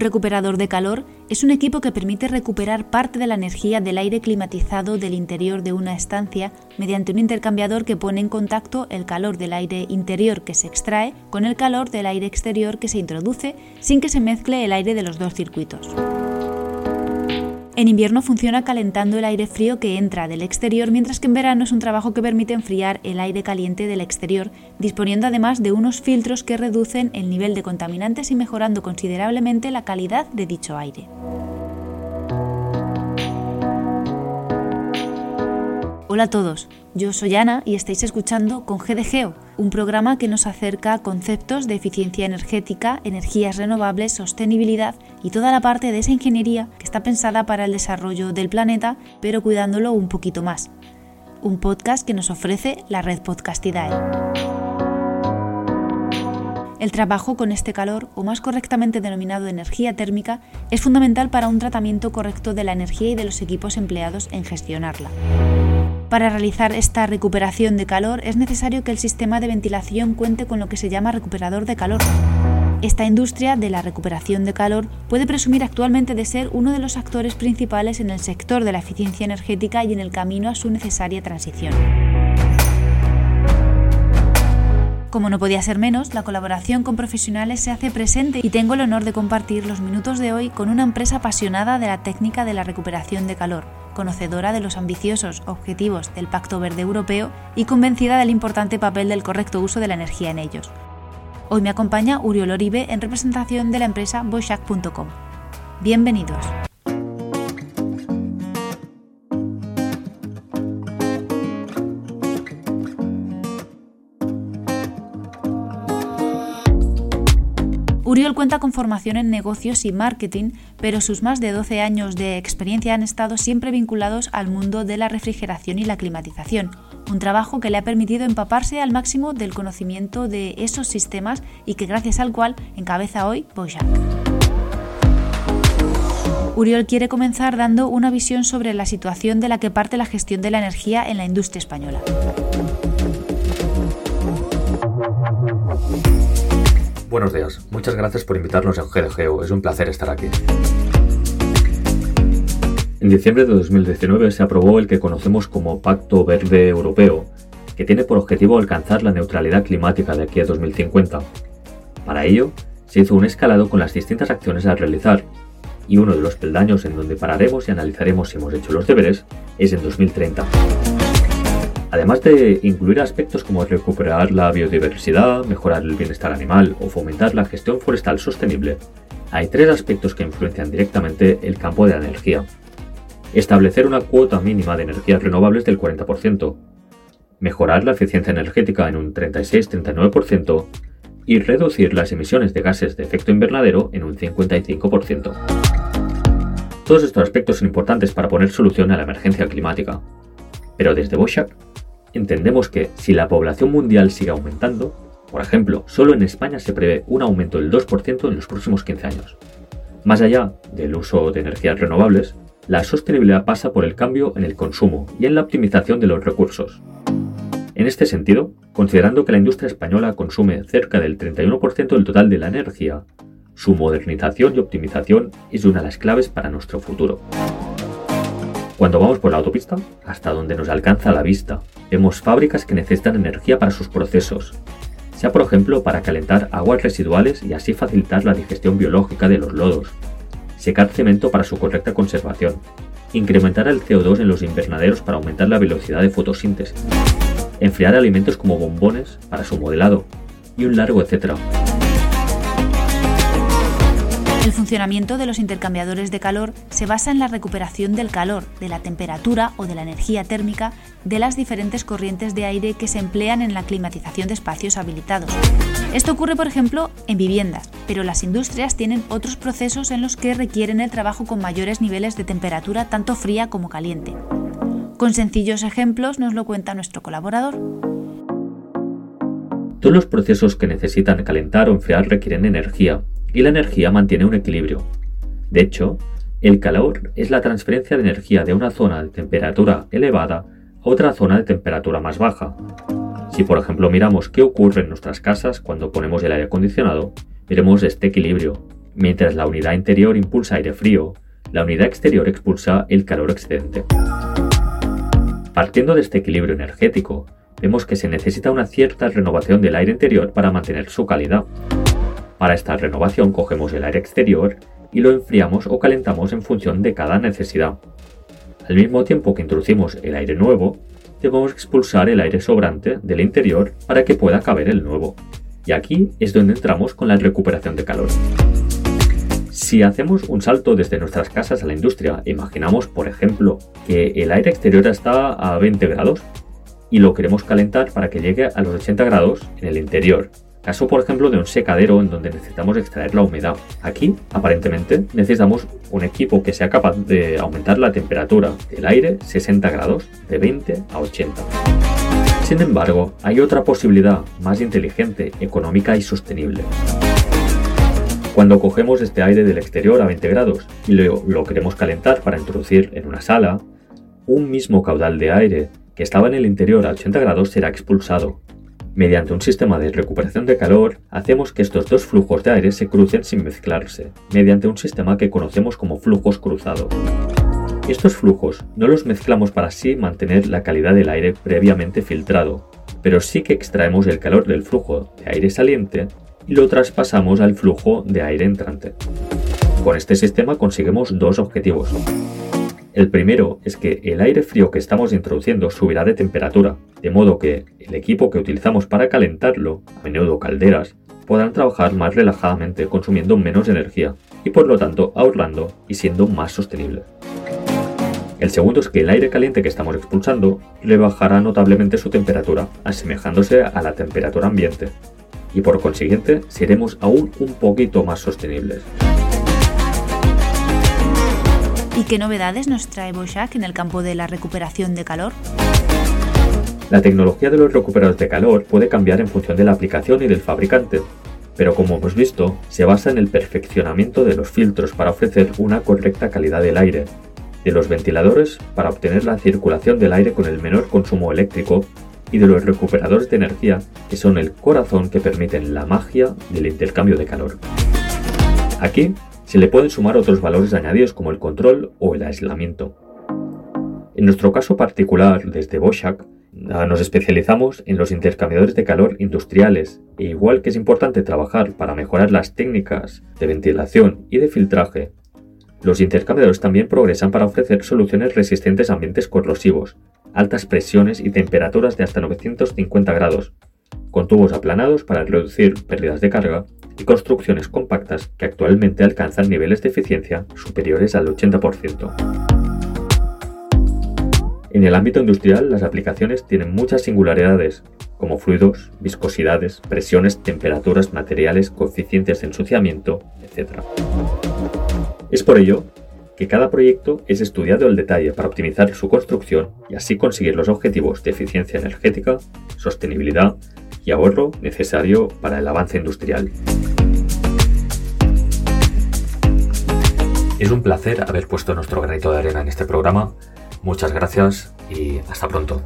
recuperador de calor es un equipo que permite recuperar parte de la energía del aire climatizado del interior de una estancia mediante un intercambiador que pone en contacto el calor del aire interior que se extrae con el calor del aire exterior que se introduce sin que se mezcle el aire de los dos circuitos. En invierno funciona calentando el aire frío que entra del exterior, mientras que en verano es un trabajo que permite enfriar el aire caliente del exterior, disponiendo además de unos filtros que reducen el nivel de contaminantes y mejorando considerablemente la calidad de dicho aire. Hola a todos, yo soy Ana y estáis escuchando con GDGEO, un programa que nos acerca a conceptos de eficiencia energética, energías renovables, sostenibilidad y toda la parte de esa ingeniería que está pensada para el desarrollo del planeta, pero cuidándolo un poquito más. Un podcast que nos ofrece la red Podcastidae. El trabajo con este calor, o más correctamente denominado energía térmica, es fundamental para un tratamiento correcto de la energía y de los equipos empleados en gestionarla. Para realizar esta recuperación de calor es necesario que el sistema de ventilación cuente con lo que se llama recuperador de calor. Esta industria de la recuperación de calor puede presumir actualmente de ser uno de los actores principales en el sector de la eficiencia energética y en el camino a su necesaria transición. Como no podía ser menos, la colaboración con profesionales se hace presente y tengo el honor de compartir los minutos de hoy con una empresa apasionada de la técnica de la recuperación de calor, conocedora de los ambiciosos objetivos del Pacto Verde Europeo y convencida del importante papel del correcto uso de la energía en ellos. Hoy me acompaña Uriol Oribe en representación de la empresa Boschak.com. Bienvenidos. Uriol cuenta con formación en negocios y marketing, pero sus más de 12 años de experiencia han estado siempre vinculados al mundo de la refrigeración y la climatización, un trabajo que le ha permitido empaparse al máximo del conocimiento de esos sistemas y que gracias al cual encabeza hoy Bojack. Uriol quiere comenzar dando una visión sobre la situación de la que parte la gestión de la energía en la industria española. Buenos días, muchas gracias por invitarnos a GDGEO, es un placer estar aquí. En diciembre de 2019 se aprobó el que conocemos como Pacto Verde Europeo, que tiene por objetivo alcanzar la neutralidad climática de aquí a 2050. Para ello, se hizo un escalado con las distintas acciones a realizar, y uno de los peldaños en donde pararemos y analizaremos si hemos hecho los deberes es en 2030. Además de incluir aspectos como recuperar la biodiversidad, mejorar el bienestar animal o fomentar la gestión forestal sostenible, hay tres aspectos que influencian directamente el campo de la energía. Establecer una cuota mínima de energías renovables del 40%, mejorar la eficiencia energética en un 36-39% y reducir las emisiones de gases de efecto invernadero en un 55%. Todos estos aspectos son importantes para poner solución a la emergencia climática. Pero desde Boschak entendemos que si la población mundial sigue aumentando, por ejemplo, solo en España se prevé un aumento del 2% en los próximos 15 años. Más allá del uso de energías renovables, la sostenibilidad pasa por el cambio en el consumo y en la optimización de los recursos. En este sentido, considerando que la industria española consume cerca del 31% del total de la energía, su modernización y optimización es una de las claves para nuestro futuro. Cuando vamos por la autopista, hasta donde nos alcanza la vista, vemos fábricas que necesitan energía para sus procesos, sea por ejemplo para calentar aguas residuales y así facilitar la digestión biológica de los lodos, secar cemento para su correcta conservación, incrementar el CO2 en los invernaderos para aumentar la velocidad de fotosíntesis, enfriar alimentos como bombones para su modelado, y un largo etcétera. El funcionamiento de los intercambiadores de calor se basa en la recuperación del calor, de la temperatura o de la energía térmica de las diferentes corrientes de aire que se emplean en la climatización de espacios habilitados. Esto ocurre, por ejemplo, en viviendas, pero las industrias tienen otros procesos en los que requieren el trabajo con mayores niveles de temperatura tanto fría como caliente. Con sencillos ejemplos nos lo cuenta nuestro colaborador. Todos los procesos que necesitan calentar o enfriar requieren energía, y la energía mantiene un equilibrio. De hecho, el calor es la transferencia de energía de una zona de temperatura elevada a otra zona de temperatura más baja. Si por ejemplo miramos qué ocurre en nuestras casas cuando ponemos el aire acondicionado, veremos este equilibrio. Mientras la unidad interior impulsa aire frío, la unidad exterior expulsa el calor excedente. Partiendo de este equilibrio energético, vemos que se necesita una cierta renovación del aire interior para mantener su calidad. Para esta renovación cogemos el aire exterior y lo enfriamos o calentamos en función de cada necesidad. Al mismo tiempo que introducimos el aire nuevo, debemos expulsar el aire sobrante del interior para que pueda caber el nuevo. Y aquí es donde entramos con la recuperación de calor. Si hacemos un salto desde nuestras casas a la industria, imaginamos, por ejemplo, que el aire exterior está a 20 grados y lo queremos calentar para que llegue a los 80 grados en el interior. Caso, por ejemplo, de un secadero en donde necesitamos extraer la humedad. Aquí, aparentemente, necesitamos un equipo que sea capaz de aumentar la temperatura del aire 60 grados, de 20 a 80. Sin embargo, hay otra posibilidad más inteligente, económica y sostenible. Cuando cogemos este aire del exterior a 20 grados y lo, lo, queremos calentar para introducir en una sala, un mismo caudal de aire que estaba en el interior a 80 grados será expulsado. Mediante un sistema de recuperación de calor, hacemos que estos dos flujos de aire se crucen sin mezclarse, mediante un sistema que conocemos como flujos cruzados. Estos flujos no los mezclamos para así mantener la calidad del aire previamente filtrado, pero sí que extraemos el calor del flujo de aire saliente y lo traspasamos al flujo de aire entrante. Con este sistema conseguimos dos objetivos. El primero es que el aire frío que estamos introduciendo subirá de temperatura, de modo que el equipo que utilizamos para calentarlo, a menudo calderas, podrán trabajar más relajadamente consumiendo menos energía y por lo tanto ahorrando y siendo más sostenible. El segundo es que el aire caliente que estamos expulsando rebajará notablemente su temperatura, asemejándose a la temperatura ambiente, y por consiguiente seremos aún un poquito más sostenibles. ¿Y qué novedades nos trae Boschak en el campo de la recuperación de calor? La tecnología de los recuperadores de calor puede cambiar en función de la aplicación y del fabricante, pero como hemos visto, se basa en el perfeccionamiento de los filtros para ofrecer una correcta calidad del aire, de los ventiladores para obtener la circulación del aire con el menor consumo eléctrico y de los recuperadores de energía que son el corazón que permiten la magia del intercambio de calor. Aquí se le pueden sumar otros valores añadidos como el control o el aislamiento. En nuestro caso particular, desde Boschak, nos especializamos en los intercambiadores de calor industriales, e igual que es importante trabajar para mejorar las técnicas de ventilación y de filtraje, los intercambiadores también progresan para ofrecer soluciones resistentes a ambientes corrosivos, altas presiones y temperaturas de hasta 950 grados, con tubos aplanados para reducir pérdidas de carga y construcciones compactas que actualmente alcanzan niveles de eficiencia superiores al 80%. En el ámbito industrial, las aplicaciones tienen muchas singularidades, como fluidos, viscosidades, presiones, temperaturas, materiales, coeficientes de ensuciamiento, etc. Es por ello que cada proyecto es estudiado al detalle para optimizar su construcción y así conseguir los objetivos de eficiencia energética, sostenibilidad y ahorro necesario para el avance industrial. Es un placer haber puesto nuestro granito de arena en este programa. Muchas gracias y hasta pronto.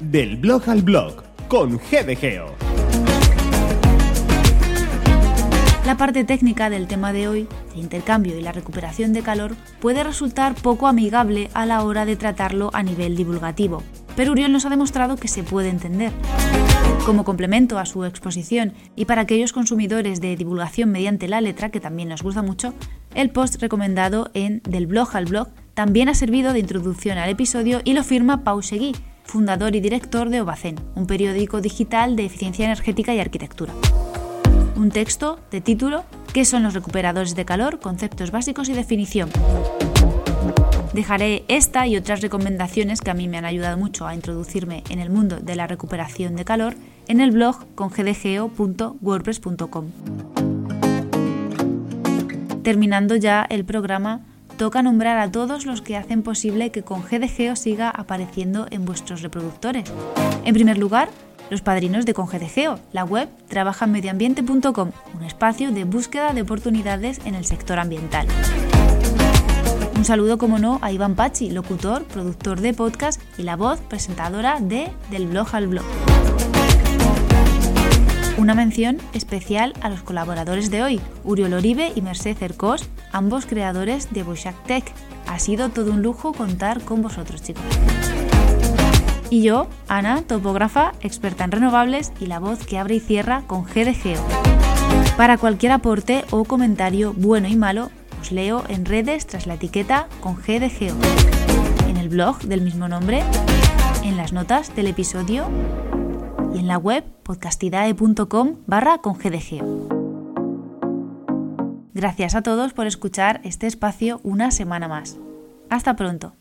Del blog al blog con GDGeo. La parte técnica del tema de hoy, el intercambio y la recuperación de calor, puede resultar poco amigable a la hora de tratarlo a nivel divulgativo, pero Uriol nos ha demostrado que se puede entender. Como complemento a su exposición y para aquellos consumidores de divulgación mediante la letra, que también nos gusta mucho, el post recomendado en Del blog al blog también ha servido de introducción al episodio y lo firma Pau Seguí, fundador y director de Obacen, un periódico digital de eficiencia energética y arquitectura un texto de título ¿Qué son los recuperadores de calor? Conceptos básicos y definición. Dejaré esta y otras recomendaciones que a mí me han ayudado mucho a introducirme en el mundo de la recuperación de calor en el blog con gdgeo.wordpress.com. Terminando ya el programa, toca nombrar a todos los que hacen posible que con GDGeo siga apareciendo en vuestros reproductores. En primer lugar, los padrinos de Congedegeo, la web trabajanmedioambiente.com, un espacio de búsqueda de oportunidades en el sector ambiental. Un saludo, como no, a Iván Pachi, locutor, productor de podcast y la voz presentadora de Del blog al blog. Una mención especial a los colaboradores de hoy, Uriol Oribe y Merced Cercos, ambos creadores de Bushack Tech. Ha sido todo un lujo contar con vosotros, chicos. Y yo, Ana, topógrafa, experta en renovables y la voz que abre y cierra con GDGO. Para cualquier aporte o comentario bueno y malo, os leo en redes tras la etiqueta con GDGO, en el blog del mismo nombre, en las notas del episodio y en la web podcastidae.com barra con GDGO. Gracias a todos por escuchar este espacio una semana más. Hasta pronto.